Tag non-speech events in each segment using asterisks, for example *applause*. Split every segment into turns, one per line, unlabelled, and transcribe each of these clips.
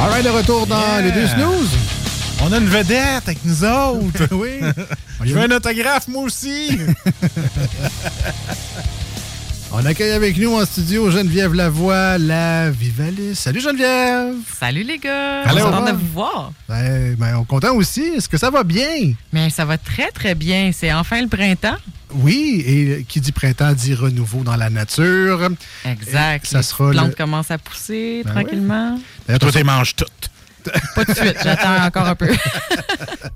All right, de retour dans
Yeah.
les deux snooze.
On a une vedette avec nous autres. *laughs*
oui.
Je veux un autographe, moi aussi. *laughs*
On accueille avec nous en studio Geneviève Lavoie, la Vivalis. Salut Geneviève!
Salut les gars!
Allô.
On de vous voir.
Ben, ben, on est content aussi. Est-ce que ça va bien?
Mais ça va très très bien. C'est enfin le printemps.
Oui, et qui dit printemps dit renouveau dans la nature.
Exact.
Et ça
les
sera
plantes
le-
commencent à pousser
Ben
tranquillement.
D'ailleurs,
Toi, tu manges toutes.
Pas de suite, j'attends encore un peu. *laughs*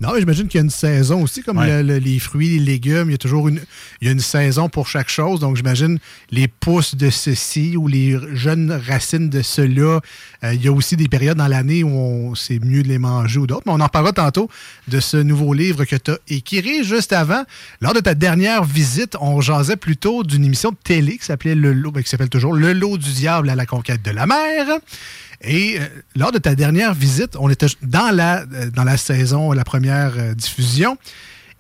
Non, mais j'imagine qu'il y a une saison aussi, comme
Ouais.
le- le- les fruits, les légumes. Il y a toujours une, il y a une saison pour chaque chose. Donc, j'imagine les pousses de ceci ou les jeunes racines de cela. Euh, il y a aussi des périodes dans l'année où on- c'est mieux de les manger ou d'autres. Mais on en parlera tantôt de ce nouveau livre que tu as écrit juste avant. Lors de ta dernière visite, on jasait plutôt d'une émission de télé qui s'appelait Le Lot, ben, qui s'appelle toujours Le Lot du diable à la conquête de la mer. Et euh, lors de ta dernière visite, on était dans la, euh, dans la saison, la première euh, diffusion.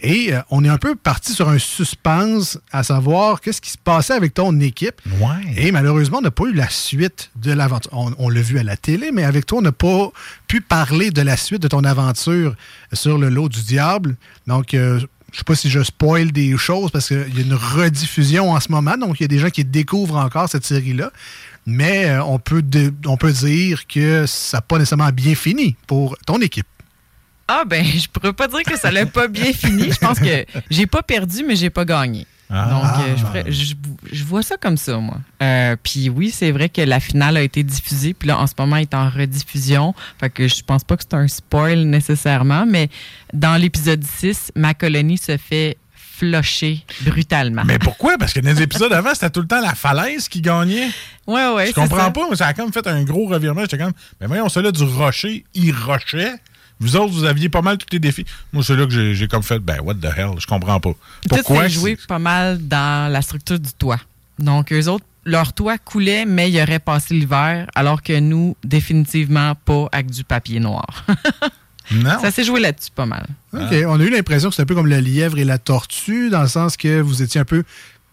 Et euh, on est un peu parti sur un suspense à savoir qu'est-ce qui se passait avec ton équipe.
Ouais.
Et malheureusement, on n'a pas eu la suite de l'aventure. On, on l'a vu à la télé, mais avec toi, on n'a pas pu parler de la suite de ton aventure sur le lot du diable. Donc, je sais pas si je spoil des choses parce qu'il y a une rediffusion en ce moment. Donc, il y a des gens qui découvrent encore cette série-là. Mais euh, on, peut de- on peut dire que ça n'a pas nécessairement bien fini pour ton équipe.
Ah ben, je pourrais pas dire que ça l'a pas bien fini. Je pense que j'ai pas perdu, mais j'ai pas gagné.
Ah.
Donc, euh, je, ferais- je- je vois ça comme ça, moi. Euh, puis oui, c'est vrai que la finale a été diffusée, puis là, en ce moment, elle est en rediffusion. Fait que je pense pas que c'est un spoil nécessairement, mais dans l'épisode 6, ma colonie se fait flusher brutalement.
Mais pourquoi? Parce que dans les épisodes avant, c'était tout le temps la falaise qui gagnait.
ouais, ouais,
Je comprends
ça.
pas, mais ça a comme fait un gros revirement. J'étais comme, mais voyons, celui-là du rocher, il rochait. Vous autres, vous aviez pas mal tous les défis. Moi, c'est là que j'ai- comme fait, ben, what the hell, je comprends pas.
Tout
Pourquoi?
s'est joué pas mal dans la structure du toit. Donc, eux autres, leur toit coulait, mais ils auraient passé l'hiver, alors que nous, définitivement pas avec du papier noir. *laughs*
Non.
ça s'est joué là-dessus pas mal.
OK. On a eu l'impression que c'était un peu comme le lièvre et la tortue, dans le sens que vous étiez un peu,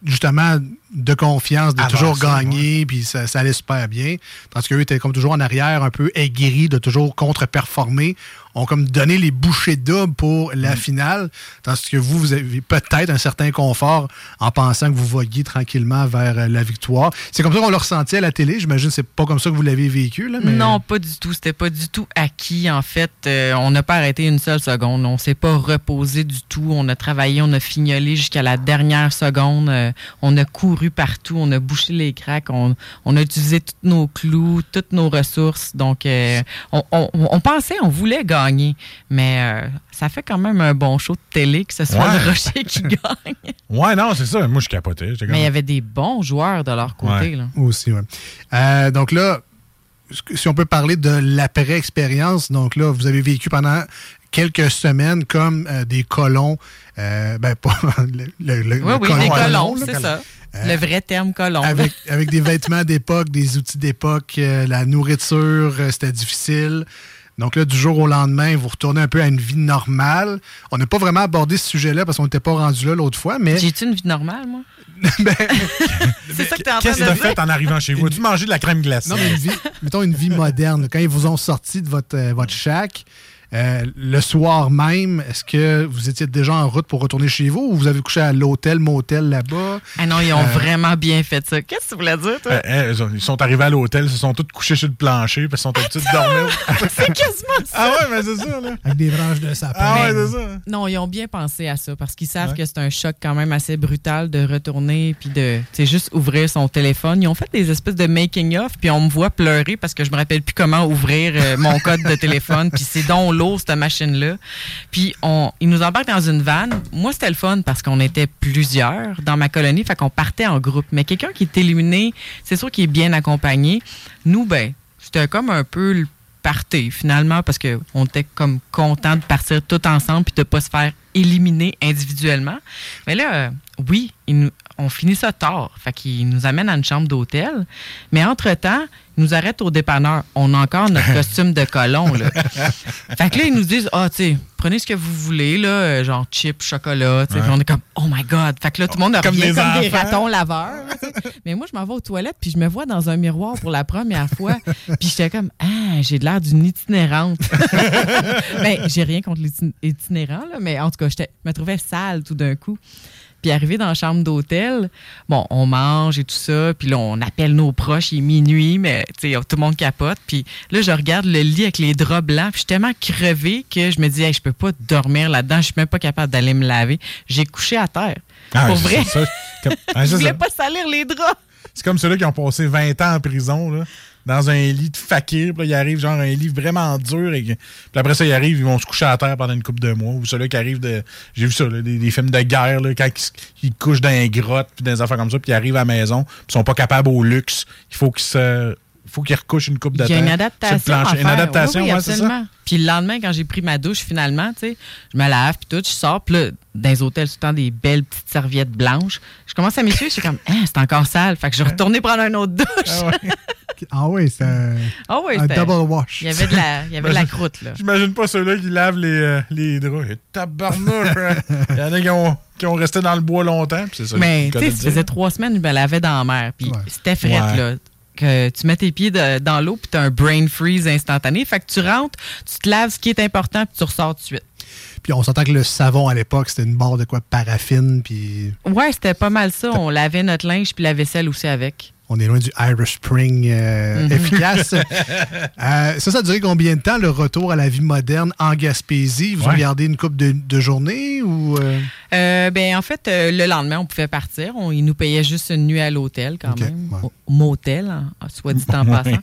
justement, de confiance, de
Avancé,
toujours gagner, puis ça, ça allait super bien. Tandis qu'eux étaient comme toujours en arrière, un peu aigris, de toujours contre-performer. Ont comme donné les bouchées doubles pour la finale. Tandis que vous, vous avez peut-être un certain confort en pensant que vous voguiez tranquillement vers euh, la victoire. C'est comme ça qu'on le ressentit à la télé. J'imagine que c'est pas comme ça que vous l'avez vécu. Là, mais...
Non, pas du tout. C'était pas du tout acquis. En fait, Euh, on n'a pas arrêté une seule seconde. On s'est pas reposé du tout. On a travaillé, on a fignolé jusqu'à la dernière seconde. Euh, on a couru partout, on a bouché les cracks, on, on a utilisé tous nos clous, toutes nos ressources. Donc, euh, on, on- on pensait, on voulait gagner, mais euh, ça fait quand même un bon show de télé que ce soit
Ouais.
le Rocher qui *laughs* gagne.
Ouais, non, c'est ça. Moi, je capotais. Comme-
Mais il y avait des bons joueurs de leur côté.
Ouais.
là.
Aussi, oui. Euh, donc là, si on peut parler de l'après-expérience, donc là, vous avez vécu pendant quelques semaines comme euh, des colons. euh, ben, pas *laughs* le, le- le-
Oui,
le
oui,
colon,
des
colon,
colons, c'est ça.
Euh,
le vrai terme colon. là.
Avec, *laughs* avec des vêtements d'époque, des outils d'époque, euh, la nourriture, euh, c'était difficile. Donc là, du jour au lendemain, vous retournez un peu à une vie normale. On n'a pas vraiment abordé ce sujet-là parce qu'on n'était pas rendu là l'autre fois, mais
J'ai-tu une vie normale, moi? *laughs*
Ben, *laughs*
c'est ça que t'es en train
Qu'est-ce que t'as fait en arrivant chez vous? As-tu mangé de la crème glacée?
Non, mais une vie, mettons une vie moderne. Quand ils vous ont sorti de votre, euh, votre shack, Euh, le soir même, est-ce que vous étiez déjà en route pour retourner chez vous ou vous avez couché à l'hôtel, motel là-bas?
Ah non, ils ont vraiment bien fait ça. Qu'est-ce que tu voulais dire, toi?
ils sont arrivés à l'hôtel, se sont tous couchés sur le plancher, puis ils sont habitués de dormir. *laughs*
c'est quasiment ça!
Ah ouais, mais c'est ça, là.
Avec des branches de sapin.
Ah ouais, c'est ça.
Non, ils ont bien pensé à ça parce qu'ils savent que c'est un choc quand même assez brutal de retourner puis de, c'est juste ouvrir son téléphone. Ils ont fait des espèces de making-of puis on me voit pleurer parce que je me rappelle plus comment ouvrir euh, mon code de téléphone puis c'est donc cette machine-là. Puis on, ils nous embarquent dans une vanne. Moi, c'était le fun parce qu'on était plusieurs dans ma colonie, fait qu'on partait en groupe. Mais quelqu'un qui est éliminé, c'est sûr qu'il est bien accompagné. Nous, ben, c'était comme un peu le party finalement parce qu'on était comme content de partir tout ensemble puis de pas se faire éliminer individuellement. Mais là, euh, oui, on finit ça tard. Fait qu'il nous amène à une chambre d'hôtel. Mais entre-temps, ils nous arrêtent au dépanneur. On a encore notre *laughs* costume de colon. Là. fait que là, ils nous disent Ah, tu sais, prenez ce que vous voulez, là, genre chips, chocolat. On est comme Oh my God. Fait que là, tout le monde revient comme, comme des ratons laveurs. Mais moi, je m'en vais aux toilettes, puis je me vois dans un miroir pour la première fois. Puis j'étais comme Ah, j'ai l'air d'une itinérante. *laughs* ben, j'ai rien contre l'itinérant, là, mais en tout cas, je me trouvais sale tout d'un coup. Puis arrivé dans la chambre d'hôtel, bon, on mange et tout ça, puis là, on appelle nos proches, il est minuit, mais tu sais, tout le monde capote. Puis là, je regarde le lit avec les draps blancs, puis je suis tellement crevée que je me dis, hey, je peux pas dormir là-dedans, je suis même pas capable d'aller me laver. J'ai couché à terre. Ah, Pour vrai. Ça, *laughs* je voulais pas salir les draps.
C'est comme ceux-là qui ont passé 20 ans en prison, là dans un lit de fakir. Puis là, il arrive genre un lit vraiment dur. Et, puis après ça, ils arrivent, ils vont se coucher à terre pendant une couple de mois. Ou ceux-là qui arrivent de. J'ai vu ça, des, films de guerre, là, quand ils, couchent dans un grotte, puis des affaires comme ça, puis ils arrivent à la maison, puis ils sont pas capables au luxe. Il faut qu'ils se faut qu'il recouche une coupe de
Il y a une adaptation.
Une adaptation,
oui, c'est ça. Puis le lendemain, quand j'ai pris ma douche, finalement, tu sais, je me lave, puis tout, je sors, puis là, dans les hôtels, tout le temps des belles petites serviettes blanches. Je commence à m'essuyer, je suis comme, hein, c'est encore sale. Fait que je retournais prendre un autre douche.
Ah oui, *laughs* c'est un,
ah oui,
un double wash.
Il y avait de la, il y avait de la *laughs* croûte, là.
J'imagine pas ceux-là qui lavent les, euh, les draps. Tabarnouche! Hein. il y en a qui ont, qui ont resté dans le bois longtemps. c'est ça
Mais tu sais, ça faisait trois semaines, je me lavais dans la mer. Puis c'était frais, là que tu mets tes pieds dans l'eau puis tu as un brain freeze instantané. Fait que tu rentres, tu te laves ce qui est important puis tu ressors tout de suite.
Puis on s'entend que le savon à l'époque, c'était une barre de quoi? Paraffine puis
Ouais, c'était pas mal ça, on lavait notre linge puis la vaisselle aussi avec
on est loin du Irish Spring euh, mhm. efficace. *laughs* Euh, ça, ça a duré combien de temps, le retour à la vie moderne en Gaspésie? Vous regardez une coupe de, de journée ou...
Euh? Ben, en fait, le lendemain, on pouvait partir. On, ils nous payaient juste une nuit à l'hôtel quand même. motel, hein, soit dit en *laughs* passant.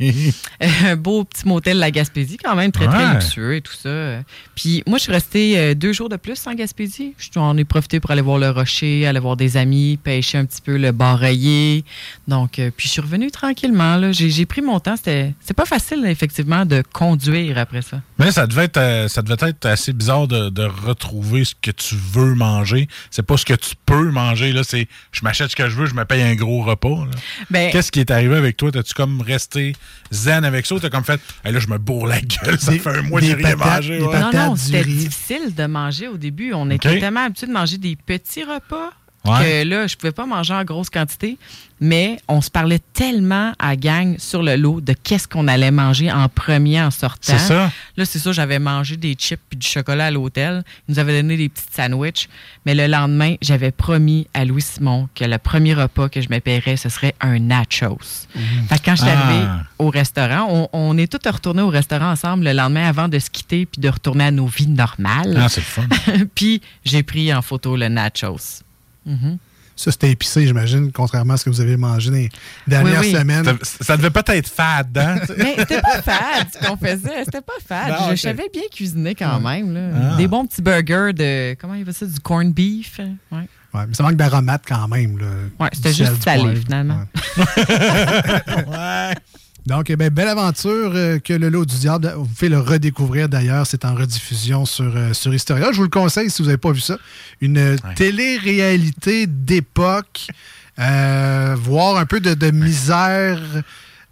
un beau petit motel la Gaspésie quand même, très, très luxueux et tout ça. Puis moi, je suis restée deux jours de plus en Gaspésie. J'en ai profité pour aller voir le rocher, aller voir des amis, pêcher un petit peu le barreillé. Donc, puis je suis revenue tranquillement. J'ai pris mon temps. C'était pas facile, effectivement, de conduire après ça.
Mais ça devait être, euh, ça devait être assez bizarre de, retrouver ce que tu veux manger. C'est pas ce que tu peux manger. là. C'est je m'achète ce que je veux, je me paye un gros repas.
Ben,
Qu'est-ce qui est arrivé avec toi? T'as-tu comme resté zen avec ça ou t'as comme fait là, je me bourre la gueule, ça fait un mois que j'ai rien mangé.
Non, non, c'était difficile de manger au début. On était tellement habitués de manger des petits repas que là, je pouvais pas manger en grosse quantité, mais on se parlait tellement à gang sur le lot de qu'est-ce qu'on allait manger en premier en sortant.
C'est ça.
Là, c'est ça, j'avais mangé des chips puis du chocolat à l'hôtel. Ils nous avaient donné des petits sandwichs. Mais le lendemain, j'avais promis à Louis Simon que le premier repas que je me paierais, ce serait un nachos. Mmh. Fait que quand je suis arrivée ah. au restaurant, on, est tous retournés au restaurant ensemble le lendemain avant de se quitter puis de retourner à nos vies normales.
Ah, c'est fun. *laughs*
puis j'ai pris en photo le nachos.
Mhm. Ça, c'était épicé, j'imagine, contrairement à ce que vous avez mangé les dernières semaines.
Ça, devait pas être fade, hein? *laughs*
Mais c'était pas fade, ce qu'on faisait. C'était pas fade. je, savais bien cuisiner quand même. Là. Ah. Des bons petits burgers de. Comment il fait ça? Du corned beef. Ouais.
Ouais, mais ça manque d'aromate quand même. Là,
ouais, c'était juste salé, finalement.
ouais. *laughs* Donc, eh belle aventure euh, que le lot du diable. Vous pouvez le redécouvrir d'ailleurs. C'est en rediffusion sur, euh, sur Historia. Je vous le conseille si vous n'avez pas vu ça. Une télé-réalité d'époque. Euh, voir un peu de, misère.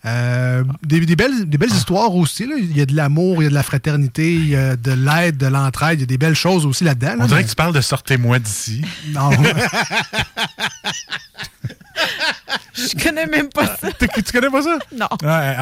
des, belles, des belles ah. histoires aussi. Il y a de l'amour, il y a de la fraternité, il y a de l'aide, de l'entraide. Il y a des belles choses aussi là-dedans.
On dirait que tu parles de sortez-moi d'ici.
Non. *laughs* *laughs*
Je connais même pas ça.
tu connais pas ça?
Non.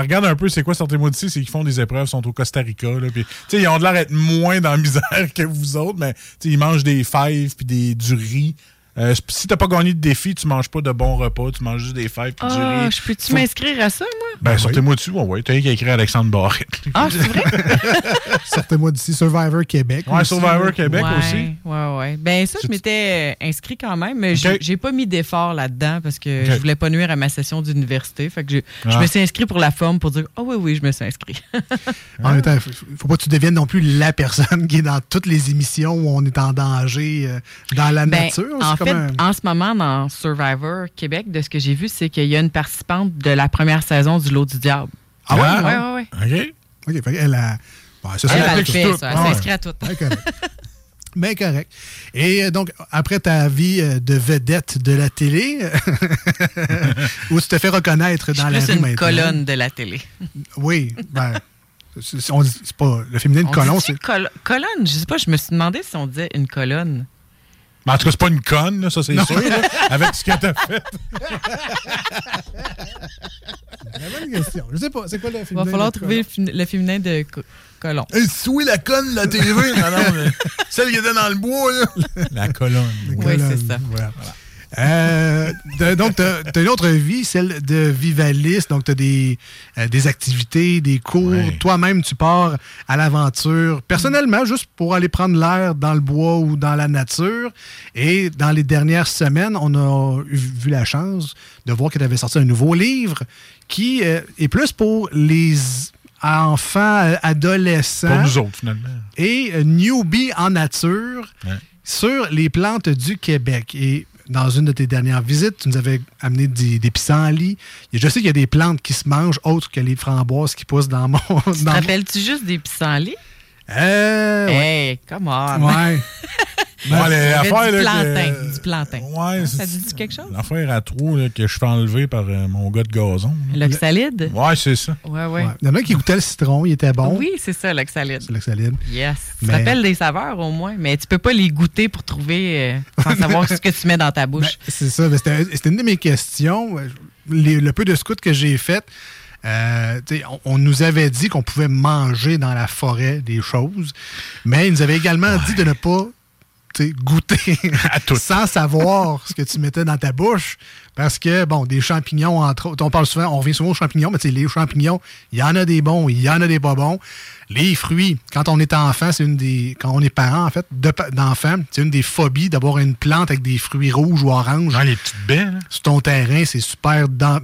Regarde un peu, c'est quoi Sortez-moi d'ici, c'est qu'ils font des épreuves, sont au Costa Rica. Là, ils ont de l'air d'être moins dans la misère *laughs* que vous autres, mais ils mangent des fèves puis des, du riz euh, si t'as pas gagné de défi, tu manges pas de bons repas, tu manges juste des du
ah, Je peux-tu m'inscrire à ça, moi?
Ben, sortez-moi dessus. Ouais, T'as qu'à écrire Alexandre Barrette.
Ah, c'est vrai? *laughs*
sortez-moi d'ici. Survivor Québec.
Ouais, Survivor Québec aussi.
Ouais, ouais. Ben, ça, je m'étais euh, inscrit quand même, mais j'ai pas mis d'effort là-dedans parce que je voulais pas nuire à ma session d'université. Fait que je, je, me ah. suis inscrit pour la forme pour dire, oh oui, oui, je me suis inscrit. *laughs*
en même temps, faut pas que tu deviennes non plus la personne qui est dans toutes les émissions où on est en danger euh, dans la ben, nature.
En en ce moment, dans Survivor Québec, de ce que j'ai vu, c'est qu'il y a une participante de la première saison du Lot du Diable.
Ah ouais?
Oui, oui,
oui. OK. elle a.
ça, elle, a fait, ça. Elle s'inscrit à tout.
Bien correct. Et euh, donc, après ta vie euh, de vedette de la télé, *laughs* où tu te fais reconnaître dans la rue
C'est une colonne de la télé.
Oui, ben, c'est pas le féminin de colonne.
C'est colonne? Je sais pas. Je me suis demandé si on disait une colonne.
Mais en tout cas, c'est pas une conne, ça, c'est sûr, avec ce que t'as fait. *laughs*
Très bonne question. Je sais pas, c'est quoi le féminin?
Il va falloir trouver le féminin de colon.
Oui, la conne, la TV. non, non, celle qui était dans le bois, là. La colonne.
Oui, c'est ça.
Voilà. Euh, donc, tu as, une autre vie, celle de vivaliste. Donc, tu as des, euh, des activités, des cours. Toi-même, tu pars à l'aventure personnellement, juste pour aller prendre l'air dans le bois ou dans la nature. Et dans les dernières semaines, on a vu la chance de voir que tu avais sorti un nouveau livre qui euh, est plus pour les enfants, adolescents.
Pour nous autres, finalement.
Et newbie en nature sur les plantes du Québec. Et dans une de tes dernières visites, tu nous avais amené des, des pissenlits. Je sais qu'il y a des plantes qui se mangent autres que les framboises qui poussent dans mon.
Tu te rappelles-tu juste des pissenlits?
Euh.
Hey, come on!
Ouais. *laughs*
Ben,
du plantain. du plantain.
Ouais,
ça dit quelque chose?
L'affaire à trous que je fais enlever par euh, mon gars de gazon.
L'oxalide?
Ouais, c'est ça.
Ouais, ouais,
Il y en a qui goûtaient le citron, il était bon.
Oui, c'est ça, l'oxalide.
C'est l'oxalide.
Yes. Tu te rappelles des saveurs au moins, mais tu peux pas les goûter pour trouver, euh, sans savoir *laughs* ce que tu mets dans ta bouche. Ben,
c'est ça. C'était une de mes questions. le peu de scouts que j'ai fait, euh, on, nous avait dit qu'on pouvait manger dans la forêt des choses, mais ils nous avaient également dit de ne pas goûter *laughs* à tout. sans savoir ce que tu mettais dans ta bouche. Parce que, bon, des champignons, entre autres, on parle souvent, on revient souvent aux champignons, mais les champignons, il y en a des bons, il y en a des pas bons. Les fruits, quand on est enfant, c'est une des. Quand on est parent, en fait, d'enfant, c'est une des phobies d'avoir une plante avec des fruits rouges ou oranges.
les petites baies,
Sur ton terrain, c'est super. Dans,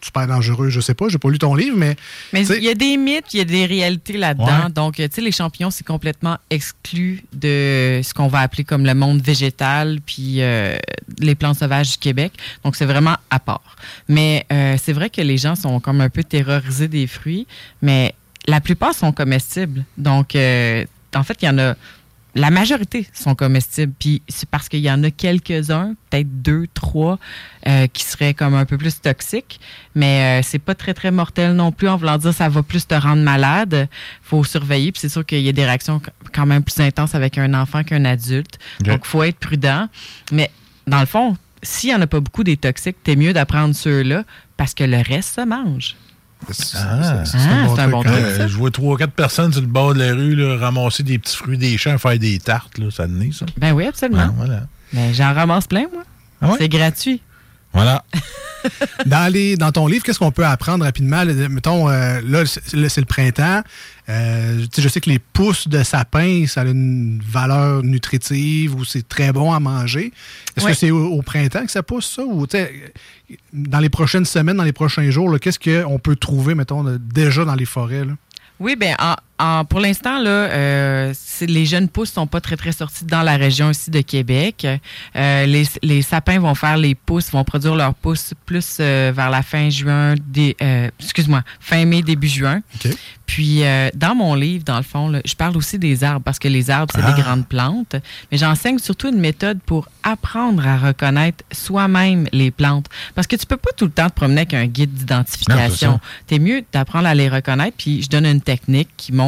super dangereux, je sais pas, j'ai pas lu ton livre, mais.
Mais il y a des mythes, il y a des réalités là-dedans. Donc, tu sais, les champignons, c'est complètement exclu de ce qu'on va appeler comme le monde végétal, puis euh, les plantes sauvages du Québec. Donc, c'est vraiment à part. Mais euh, c'est vrai que les gens sont comme un peu terrorisés des fruits, mais la plupart sont comestibles. Donc, euh, en fait, il y en a la majorité sont comestibles. Puis c'est parce qu'il y en a quelques-uns, peut-être deux, trois, euh, qui seraient comme un peu plus toxiques. Mais euh, c'est pas très, très mortel non plus. En voulant dire ça va plus te rendre malade. faut surveiller. Puis c'est sûr qu'il y a des réactions quand même plus intenses avec un enfant qu'un adulte. Donc, il faut être prudent. Mais dans le fond, s'il n'y en a pas beaucoup des toxiques, t'es mieux d'apprendre ceux-là parce que le reste se mange.
Ah, c'est un bon truc. je vois trois, quatre personnes sur le bord de la rue ramasser des petits fruits des champs, faire des tartes. Là, ça tenait, ça.
Ben oui, absolument. voilà. Mais j'en ramasse plein, moi. Ah c'est gratuit.
Voilà. *laughs*
dans, les, dans ton livre, qu'est-ce qu'on peut apprendre rapidement? Mettons, euh, là, c'est le printemps. Euh, je sais que les pousses de sapin, ça a une valeur nutritive ou c'est très bon à manger. Est-ce que c'est au, printemps que ça pousse, ça? Ou dans les prochaines semaines, dans les prochains jours, qu'est-ce qu'on peut trouver, mettons, déjà dans les forêts? Là?
Oui, bien, pour l'instant, là, euh, les jeunes pousses sont pas très, très sortis dans la région aussi de Québec. Euh, les, sapins vont faire les pousses, vont produire leurs pousses plus euh, vers la fin juin, excuse-moi, fin mai, début juin. Puis, dans mon livre, dans le fond, je parle aussi des arbres parce que les arbres, c'est des ah. grandes plantes. Mais j'enseigne surtout une méthode pour apprendre à reconnaître soi-même les plantes. Parce que tu peux pas tout le temps te promener avec un guide d'identification. Tu es mieux d'apprendre à les reconnaître. Puis, je donne une technique qui montre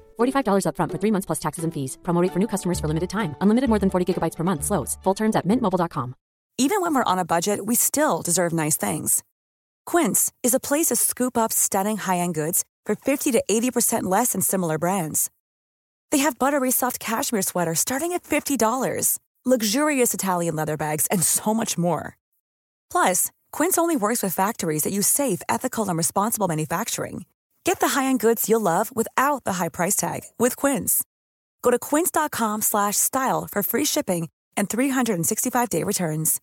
$45 upfront for three months plus taxes and fees. Promo for new customers for limited time. Unlimited more than 40 gigabytes per month. Slows. Full terms at mintmobile.com.
Even when we're on a budget, we still deserve nice things. Quince is a place to scoop up stunning high-end goods for 50 to 80% less than similar brands. They have buttery soft cashmere sweaters starting at $50, luxurious Italian leather bags, and so much more. Plus, Quince only works with factories that use safe, ethical, and responsible manufacturing. Get the high-end goods you'll love without the high price tag with Quince. Go to quince.com slash style for free shipping and 365-day returns.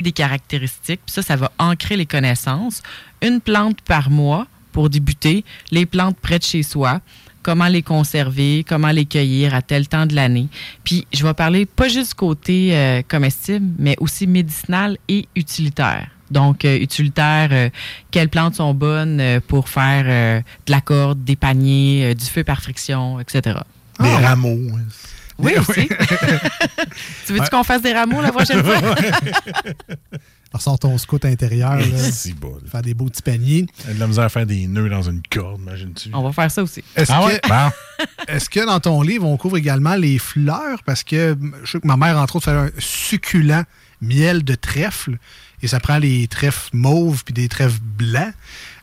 des caractéristiques. Ça, ça va ancrer les connaissances. Une plante par mois pour débuter, les plantes près de chez soi, comment les conserver, comment les cueillir à tel temps de l'année. Puis je vais parler pas juste côté euh, comestible, mais aussi médicinal et utilitaire. Donc, euh, utilitaire, euh, quelles plantes sont bonnes euh, pour faire euh, de la corde, des paniers, euh, du feu par friction, etc.
Des
Ah.
rameaux. hein.
Oui, aussi. *laughs* tu veux-tu qu'on fasse des rameaux la prochaine fois? *laughs*
Ressort ton scout intérieur, là,
C'est bon.
faire des beaux petits paniers.
Elle a de la misère à faire des nœuds dans une corde, imagine-tu?
On va faire ça aussi.
Est-ce
Ah
que,
ouais? Bon. *laughs*
est-ce que dans ton livre, on couvre également les fleurs? Parce que je sais que ma mère, entre autres, fait un succulent miel de trèfle. Et ça prend les trèfles mauves puis des trèfles blancs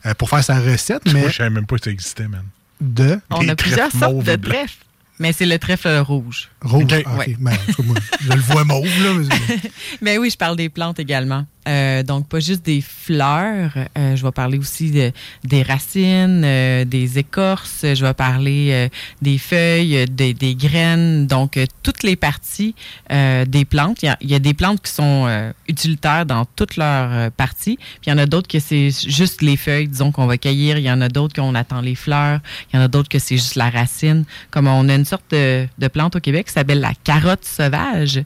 euh, pour faire sa recette.
Moi,
Mais
je savais même pas que ça existait, man.
de
On
Des
a plusieurs sortes de
blancs.
trèfles. Mais c'est le trèfle rouge.
Rouge?
Ok.
Ah.
Ouais.
Ben, moi, je le vois mauve, là. mais- *laughs*
Mais oui, je parle des plantes également. Euh, donc, pas juste des fleurs. Euh, je vais parler aussi de- des racines, euh, des écorces. Je vais parler euh, des feuilles, euh, des, des graines. Donc, euh, toutes les parties euh, des plantes. Il y, a, il y a des plantes qui sont euh, utilitaires dans toutes leurs euh, parties. Puis, il y en a d'autres que c'est juste les feuilles, disons, qu'on va cueillir. Il y en a d'autres qu'on attend les fleurs. Il y en a d'autres que c'est juste la racine. Comme on a une sorte de, de plante au Québec s'appelle la carotte sauvage.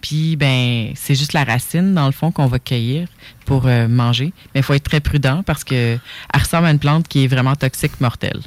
Puis, ben, c'est juste la racine, dans le fond, qu'on va cueillir pour euh, manger. Mais il faut être très prudent parce que elle ressemble à une plante qui est vraiment toxique, mortelle.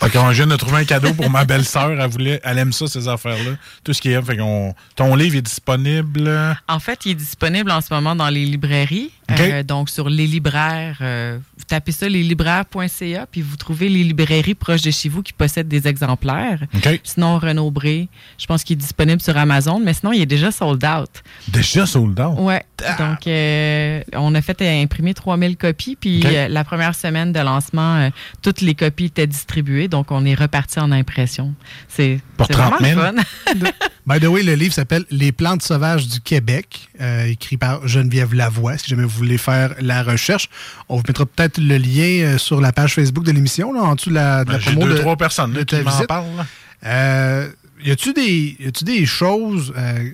Fait qu'on vient de trouver un cadeau pour ma belle-sœur. Elle voulait, elle aime ça, ces affaires-là. Tout ce qui est. Fait qu'on, ton livre est disponible?
En fait, il est disponible en ce moment dans les librairies. Euh, donc, sur les libraires, euh, vous tapez ça, leslibraires.ca, puis vous trouvez les librairies proches de chez vous qui possèdent des exemplaires. Sinon, Renaud Bré, je pense qu'il est disponible sur Amazon, mais sinon, il est déjà sold out.
Déjà sold out?
Ouais. Donc, euh, on a fait imprimer 3000 copies. Puis, euh, la première semaine de lancement, euh, toutes les copies étaient distribuées. Donc, on est reparti en impression. C'est vraiment
30 000?
le fun. *laughs*
By the way, le livre s'appelle Les plantes sauvages du Québec, euh, écrit par Geneviève Lavoie, si jamais vous voulez faire la recherche. On vous mettra peut-être le lien euh, sur la page Facebook de l'émission, là, en dessous de la, de la
Ben, J'ai
promo
deux,
de,
trois personnes
de
qui m'en
visite.
parlent. là.
Euh, y a-tu des, y a-tu des choses... euh,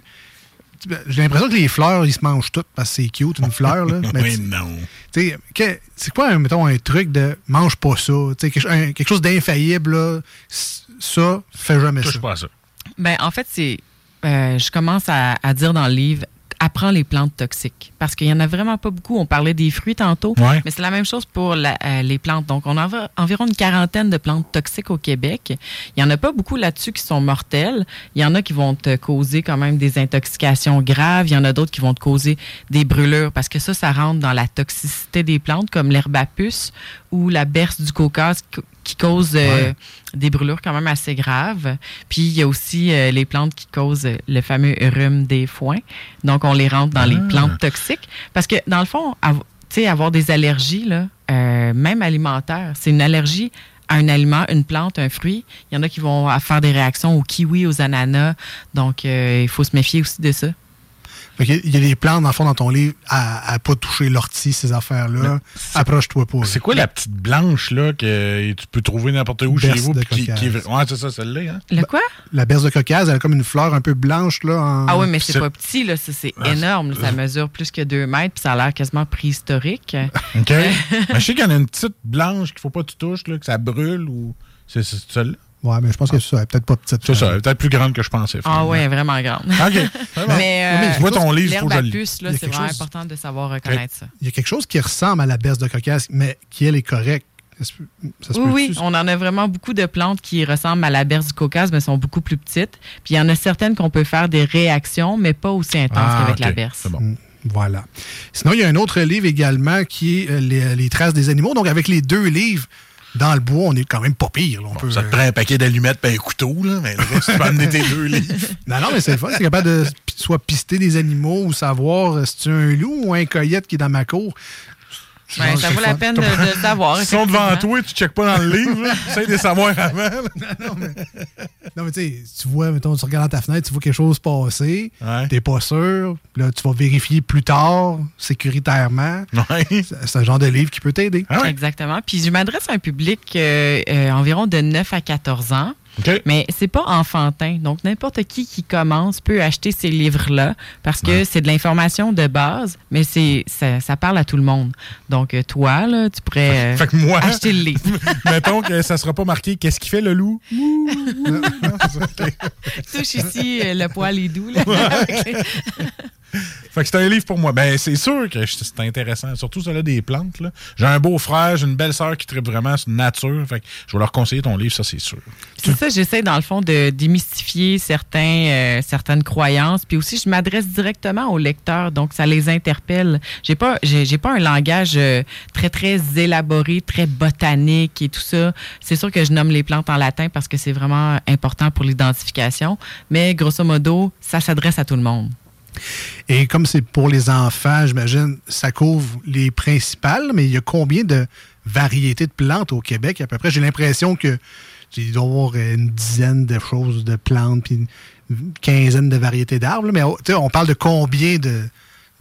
j'ai l'impression que les fleurs, ils se mangent toutes parce que c'est cute, une fleur. Là. *laughs* Mais
oui, non.
tu sais, que- c'est quoi, mettons, un truc de mange pas ça? Quelque, un- quelque chose d'infaillible, là, ça, fais jamais
Touche
ça.
pas à ça.
Ben, en fait, c'est. euh, je commence à, à dire dans le livre apprends les plantes toxiques. Parce qu'il y en a vraiment pas beaucoup. On parlait des fruits tantôt,
Ouais.
mais c'est la même chose pour la- euh, les plantes. Donc, on a env- environ une quarantaine de plantes toxiques au Québec. Il y en a pas beaucoup là-dessus qui sont mortelles. Il y en a qui vont te causer quand même des intoxications graves. Il y en a d'autres qui vont te causer des brûlures parce que ça, ça rentre dans la toxicité des plantes, comme l'herbe à puce ou la berce du caucase qui- qui cause euh,
Ouais.
des brûlures quand même assez graves. Puis il y a aussi euh, les plantes qui causent le fameux rhume des foins. Donc on les rentre dans les
Ah.
plantes toxiques parce que dans le fond, av- avoir des allergies là, euh, même alimentaires, c'est une allergie à un aliment, une plante, un fruit. Il y en a qui vont faire des réactions aux kiwis, aux ananas. Donc euh, il faut se méfier aussi de ça.
Il y a des plantes, dans le fond, dans ton livre, à, à pas toucher l'ortie, ces affaires-là. Approche-toi pas.
C'est quoi la petite blanche là que tu peux trouver n'importe où chez vous?
de
qui, qui est-. Ouais, c'est ça, celle-là. Hein?
Le quoi?
La berce de cocasse, elle a comme une fleur un peu blanche, là. en-
Ah oui, mais c'est pas petit, là. Ça, c'est
Ah,
énorme. là. Ça mesure plus que deux mètres, puis ça a l'air quasiment préhistorique. *laughs*
OK. *laughs* Mais je sais qu'il y en a une petite blanche qu'il faut pas que tu touches, là, que ça brûle ou. C'est c'est celle-là?
Ouais, mais je pense que ça, elle est peut-être pas petite.
C'est ça, elle est peut-être plus grande que je pensais.
Ah ouais, vraiment grande.
OK. *laughs* C'est.
Mais, euh,
mais je vois ton livre, faut
l'herbe
que je
à
le
puce, là,
Il y a
c'est
quelque
vraiment
chose-
important de savoir reconnaître ça.
Il y a quelque chose qui ressemble à la berce de cocasse, mais qui, elle, est correcte. Ça se ça
Oui, oui,
ça?
on en a vraiment beaucoup de plantes qui ressemblent à la berce du Caucase, mais sont beaucoup plus petites. Puis il y en a certaines qu'on peut faire des réactions, mais pas aussi intenses
Ah,
qu'avec la
ok.
berce.
C'est bon.
Mm, Voilà. Sinon, il y a un autre livre également qui est euh, les, les traces des animaux. Donc, avec les deux livres, dans le bois, on est quand même pas pire. là. On peut,
Ça te
euh,
prend un paquet d'allumettes et un couteau, là, mais reste, tu peux amener tes deux livres. *laughs*
Non, non, mais c'est le fun. C'est capable de soit pister des animaux ou savoir euh, si tu un loup ou un coyote qui est dans ma cour. Pense
ça vaut la peine de, de le savoir.
Ils sont devant toi, tu checkes pas dans le livre, là. Essaye de les savoir avant. là. *laughs*
Non, mais tu sais, tu vois, mettons, tu regardes dans ta fenêtre, tu vois quelque chose passer,
Ouais.
t'es pas sûr, là, tu vas vérifier plus tard, sécuritairement.
Ouais.
C'est c'est un genre de livre qui peut t'aider.
Ah ouais.
Exactement. Puis je m'adresse à un public euh, euh, environ de 9 à 14 ans.
OK.
Mais c'est pas enfantin. Donc, n'importe qui qui commence peut acheter ces livres-là parce que c'est de l'information de base, mais c'est ça, ça parle à tout le monde. Donc, euh, toi, là, tu pourrais euh,
Fait que moi,
acheter le livre. *laughs*
mettons que ça sera pas marqué qu'est-ce qu'il fait le loup? *laughs* *laughs*
Touche ici euh, le poil est doux. Là.
Fait que c'est un livre pour moi. Ben, c'est sûr que c'est intéressant. Surtout celui des plantes. J'ai un beau frère, j'ai une belle sœur qui tripe vraiment sur nature. Fait que je vais leur conseiller ton livre, ça, c'est sûr.
C'est ça, j'essaie dans le fond de démystifier certains, euh, certaines croyances. Puis aussi, je m'adresse directement aux lecteurs, donc ça les interpelle. J'ai pas, j'ai pas un langage euh, très très élaboré, très botanique et tout ça. C'est sûr que je nomme les plantes en latin parce que c'est vraiment important pour l'identification. Mais grosso modo, ça s'adresse à tout le monde.
Et comme c'est pour les enfants, j'imagine, ça couvre les principales, mais il y a combien de variétés de plantes au Québec à peu près? J'ai l'impression que il doit avoir une dizaine de choses de plantes, puis une quinzaine de variétés d'arbres. Mais oh, on parle de combien de.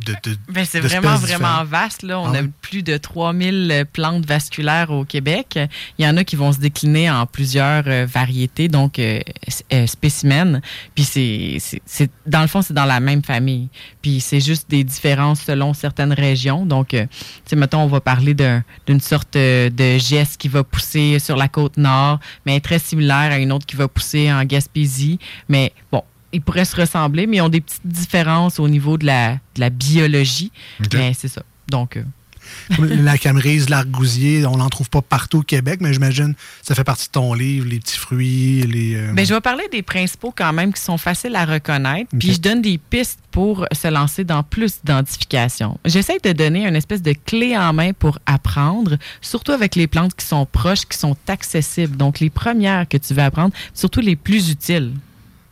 De, de-
Ben, c'est vraiment, vraiment vaste. Là. On
Ah
a
oui?
plus de 3000 plantes vasculaires au Québec. Il y en a qui vont se décliner en plusieurs euh, variétés, donc euh, euh, spécimens. Puis c'est, c'est, c'est- dans le fond, c'est dans la même famille. Puis c'est juste des différences selon certaines régions. Donc, euh, tu sais, mettons, on va parler d'un- d'une sorte euh, de geste qui va pousser sur la côte nord, mais très similaire à une autre qui va pousser en Gaspésie. Mais bon, ils pourraient se ressembler, mais ils ont des petites différences au niveau de la, de la biologie. Mais c'est ça. Donc, euh,
la *laughs* camerise, l'argousier, on n'en trouve pas partout au Québec, mais j'imagine ça fait partie de ton livre, les petits fruits, les. euh,
ben, je vais parler des principaux quand même qui sont faciles à reconnaître. Puis je donne des pistes pour se lancer dans plus d'identification. J'essaie de donner une espèce de clé en main pour apprendre, surtout avec les plantes qui sont proches, qui sont accessibles. Donc, les premières que tu veux apprendre, surtout les plus utiles.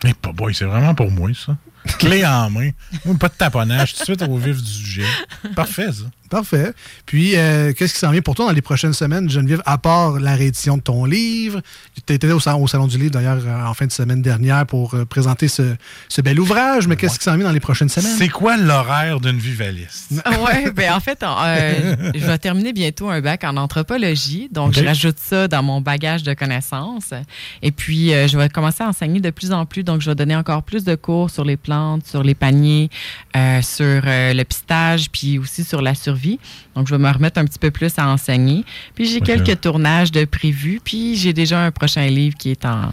Eh, pas boy, c'est vraiment pour moi, ça. *laughs* Clé en main. Moi, Pas de taponnage, tout de suite au vif du sujet. Parfait, ça.
Parfait. Puis, euh, qu'est-ce qui s'en vient pour toi dans les prochaines semaines, Geneviève, à part la réédition de ton livre? Tu étais au, salon- au Salon du Livre, d'ailleurs, euh, en fin de semaine dernière pour euh, présenter ce, ce bel ouvrage, mais qu'est-ce qui s'en vient dans les prochaines semaines?
C'est quoi l'horaire d'une vivaliste?
Oui, *laughs* ben en fait, euh, je vais terminer bientôt un bac en anthropologie. Donc,
OK.
je rajoute ça dans mon bagage de connaissances. Et puis, euh, je vais commencer à enseigner de plus en plus. Donc, je vais donner encore plus de cours sur les plantes, sur les paniers, euh, sur euh, le pistage, puis aussi sur la survie. Donc, je vais me remettre un petit peu plus à enseigner. Puis, j'ai quelques tournages de prévus. Puis, j'ai déjà un prochain livre qui est en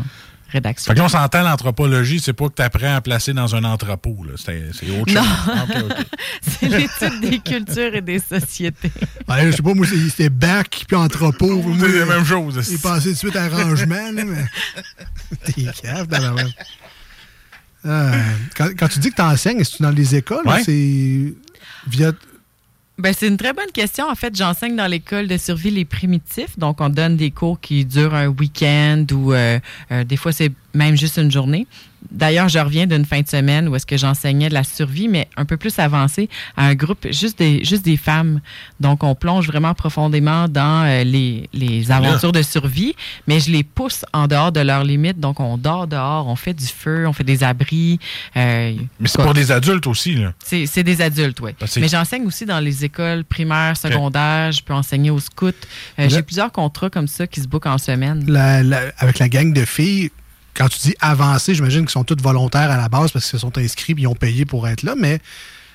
rédaction.
Fait que là, on s'entend, l'anthropologie, c'est pas que tu apprends à placer dans un entrepôt. C'est c'est autre
Non.
chose. OK, OK. *laughs*
C'est l'étude des cultures et des sociétés.
Ouais, je sais pas, moi, c'est- c'était bac puis entrepôt.
C'est la même chose.
Pensé tout de suite à rangement, là, mais. *laughs* T'es cave, tabarouette. Euh, quand, quand tu dis que tu enseignes, est-ce que tu dans les écoles
Ouais.
c'est via.
Ben, c'est une très bonne question. En fait, j'enseigne dans l'école de survie les primitifs. Donc, on donne des cours qui durent un week-end ou euh, euh, des fois, c'est même juste une journée. D'ailleurs, je reviens d'une fin de semaine où est-ce que j'enseignais de la survie, mais un peu plus avancé à un groupe juste des, juste des femmes. Donc, on plonge vraiment profondément dans euh, les, les aventures de survie, mais je les pousse en dehors de leurs limites. Donc, on dort dehors, on fait du feu, on fait des abris. euh,
Mais c'est pour des adultes aussi. Là.
c'est c'est des adultes, oui.
Que-
Mais j'enseigne aussi dans les écoles primaires, secondaires. Je peux enseigner aux scouts. Euh, J'ai plusieurs contrats comme ça qui se bookent en semaine.
la- la- avec la gang de filles, quand tu dis avancé, j'imagine qu'ils sont toutes volontaires à la base parce qu'ils se sont inscrits et ils ont payé pour être là, mais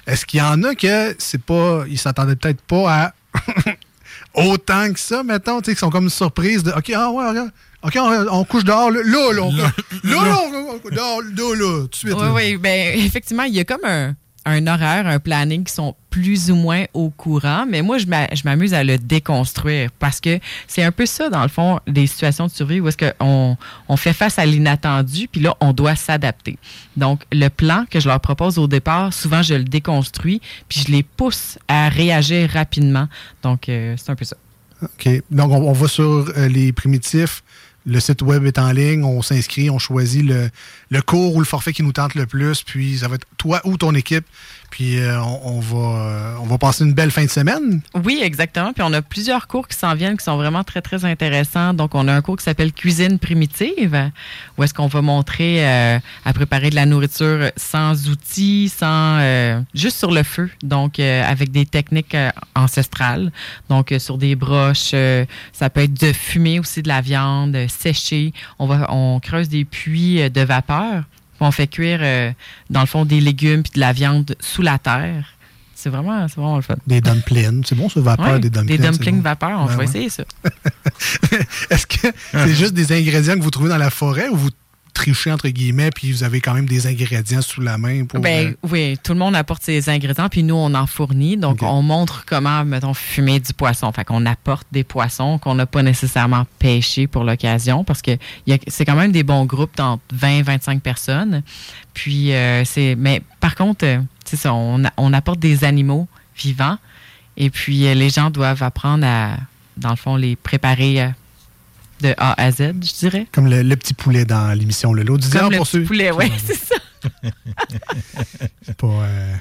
est-ce qu'il y en a que c'est pas. Ils s'attendaient peut-être pas à *laughs* autant que ça, mettons, tu sais, qui sont comme surprises de OK, ah ouais, regarde. OK, on, on couche dehors, là, là, là, on- là, là, là, on- dehors, là, là, tout de suite.
Oui,
là.
oui. Ben, effectivement, il y a comme un, un horaire, un planning qui sont plus ou moins au courant, mais moi, je m'a- je m'amuse à le déconstruire parce que c'est un peu ça, dans le fond, des situations de survie où est-ce qu'on on fait face à l'inattendu, puis là, on doit s'adapter. Donc, le plan que je leur propose au départ, souvent, je le déconstruis, puis je les pousse à réagir rapidement. Donc, euh, c'est un peu ça.
OK. Donc, on, on va sur euh, les primitifs. Le site web est en ligne. On s'inscrit. On choisit le, le cours ou le forfait qui nous tente le plus. Puis, ça va être toi ou ton équipe. Puis, euh, on, on va, euh, on va passer une belle fin de semaine.
Oui, exactement. Puis on a plusieurs cours qui s'en viennent qui sont vraiment très, très intéressants. Donc, on a un cours qui s'appelle Cuisine primitive, où est-ce qu'on va montrer euh, à préparer de la nourriture sans outils, sans juste sur le feu, donc avec des techniques ancestrales. Donc, sur des broches, ça peut être de fumer aussi de la viande, sécher. On va, on creuse des puits de vapeur. On fait cuire, euh, dans le fond, des légumes puis de la viande sous la terre. C'est vraiment, c'est vraiment le fun.
Des dumplings. C'est bon, ce vapeur
Ouais,
des dumplings.
Des dumplings
bon.
vapeur, on
Ben
va
ouais.
essayer ça. *laughs*
Est-ce que c'est juste des ingrédients que vous trouvez dans la forêt ou vous trichez, entre guillemets, puis vous avez quand même des ingrédients sous la main pour.
Ben
euh,
oui, tout le monde apporte ses ingrédients, puis nous, on en fournit. Donc, on montre comment, mettons, fumer du poisson. Fait qu'on apporte des poissons qu'on n'a pas nécessairement pêchés pour l'occasion, parce que c'est quand même des bons groupes d'entre 20 25 personnes. Puis, euh, c'est... Mais par contre, euh, c'est ça, on, on apporte des animaux vivants, et puis les gens doivent apprendre à, dans le fond, les préparer de A à Z, je dirais.
Comme le, le petit poulet dans l'émission Le Lot du
Comme
diable
le
pour
petit poulet, oui, c'est ça. *laughs*
C'est pas. euh,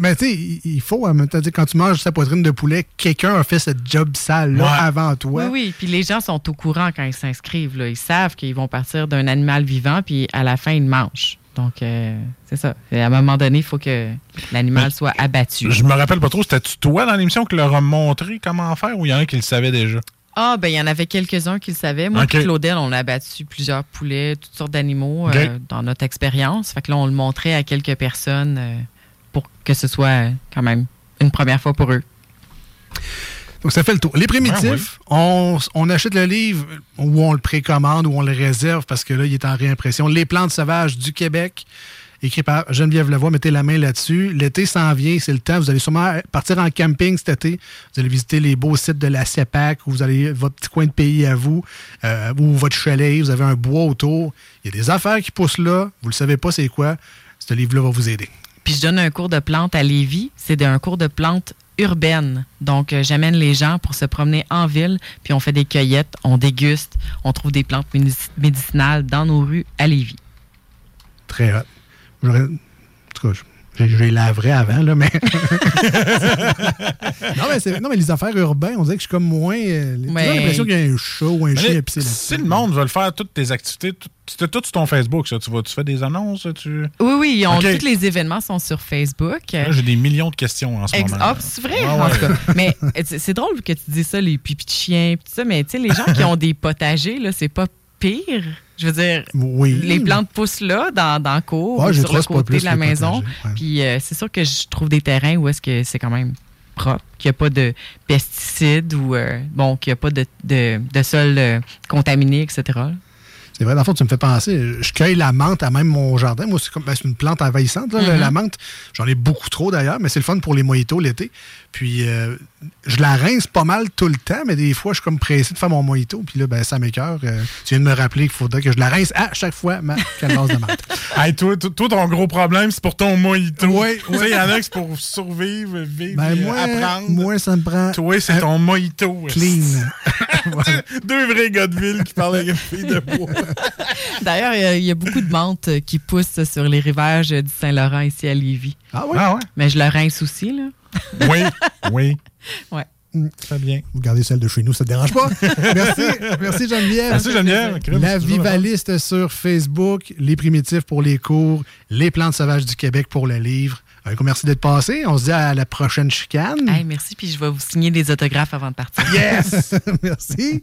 Mais tu sais, il- faut, en même temps, quand tu manges sa poitrine de poulet, quelqu'un a fait ce job sale-là
Ouais.
avant toi.
Oui, oui. Puis les gens sont au courant quand ils s'inscrivent. là. Ils savent qu'ils vont partir d'un animal vivant, puis à la fin, ils mangent. Donc, euh, c'est ça. Et à un moment donné, il faut que l'animal soit abattu.
Je me rappelle pas trop, c'était-tu toi dans l'émission qui leur a montré comment faire ou il y en a qui le savaient déjà?
Ah, ben il y en avait quelques-uns qui le savaient. Moi,
Ok.
puis Claudel, on a abattu plusieurs poulets, toutes sortes d'animaux euh, dans notre expérience. Fait que là, on le montrait à quelques personnes euh, pour que ce soit euh, quand même une première fois pour eux.
Donc, ça fait le tour. Les primitifs,
Ah,
on, on achète le livre ou on le précommande ou on le réserve parce que là, il est en réimpression. Les plantes sauvages du Québec, écrit par Geneviève Lavoie. Mettez la main là-dessus. L'été s'en vient, c'est le temps. Vous allez sûrement partir en camping cet été. Vous allez visiter les beaux sites de la CEPAC ou vous allez votre petit coin de pays à vous euh, ou votre chalet. Vous avez un bois autour. Il y a des affaires qui poussent là. Vous le savez pas c'est quoi. Ce livre-là va vous aider.
Puis je donne un cours de plantes à Lévis. C'est un cours de plantes urbaines. Donc, euh, j'amène les gens pour se promener en ville, puis on fait des cueillettes, on déguste, on trouve des plantes médici- médicinales dans nos rues à Lévis.
Très hot. J'aurais- En tout cas, je, je les laverais avant, là, mais. *laughs* non, mais non, mais les affaires urbaines, on dirait que je suis comme moins. euh, J'ai
Mais-
l'impression qu'il y a un chat ou un
Mais
chien
là, si le monde veut le faire, toutes tes activités, tout- c'était tout sur ton Facebook, ça. Tu, vas, tu fais des annonces, tu...
Oui, oui, on- tous les événements sont sur Facebook.
Là, j'ai des millions de questions en ce
Ex-
moment.
Ah, c'est vrai,
Ouais,
en tout cas. Mais euh, c'est c'est drôle que tu dis ça, les pipis de chiens, pis tout ça, mais tu sais, les gens qui *laughs* ont des potagers, là, c'est pas pire. Je veux dire,
Oui.
les plantes poussent là, dans, dans le cours,
Ouais,
sur le côté de la maison.
ouais.
Puis euh, c'est sûr que je trouve des terrains où est-ce que c'est quand même propre, qu'il n'y a pas de pesticides ou, euh, bon, qu'il n'y a pas de, de, de sol euh, contaminé, etc.
C'est vrai, dans le fond, tu me fais penser. Je cueille la menthe à même mon jardin. Moi, c'est comme ben, une plante envahissante, là,
Mhm.
la menthe. J'en ai beaucoup trop d'ailleurs, mais c'est le fun pour les mojitos l'été. Puis, euh, je la rince pas mal tout le temps, mais des fois, je suis comme pressé de faire mon mojito. Puis là, ben, ça m'écœure. Euh, tu viens de me rappeler qu'il faudrait que je la rince à chaque fois ma *laughs* calebasse de menthe.
Hey, toi, toi, toi, ton gros problème, c'est pour ton mojito. Sais,
ouais.
il y en a c'est pour survivre, vivre,
Ben,
et
moi,
apprendre.
moi, ça me prend
Toi, c'est
un
ton mojito.
clean. Voilà. *laughs*
Deux vrais gars de ville qui parlent avec une fille de bois. *laughs*
D'ailleurs, il y a- il y, a beaucoup de menthes euh, qui poussent sur les rivages du Saint-Laurent ici à Lévis.
Ah oui?
Ah ouais?
Mais je le rince aussi, là.
Oui, oui. *laughs*
Ouais.
Très bien.
Vous gardez celle de chez nous, ça te dérange pas? *laughs* Merci. Merci Geneviève.
Merci Geneviève.
La. Vivaliste sur Facebook, les primitifs pour les cours, les plantes sauvages du Québec pour le livre. Un gros merci d'être passé. On se dit à la prochaine chicane.
Hey, merci, puis je vais vous signer des autographes avant de partir.
Yes! *laughs* merci.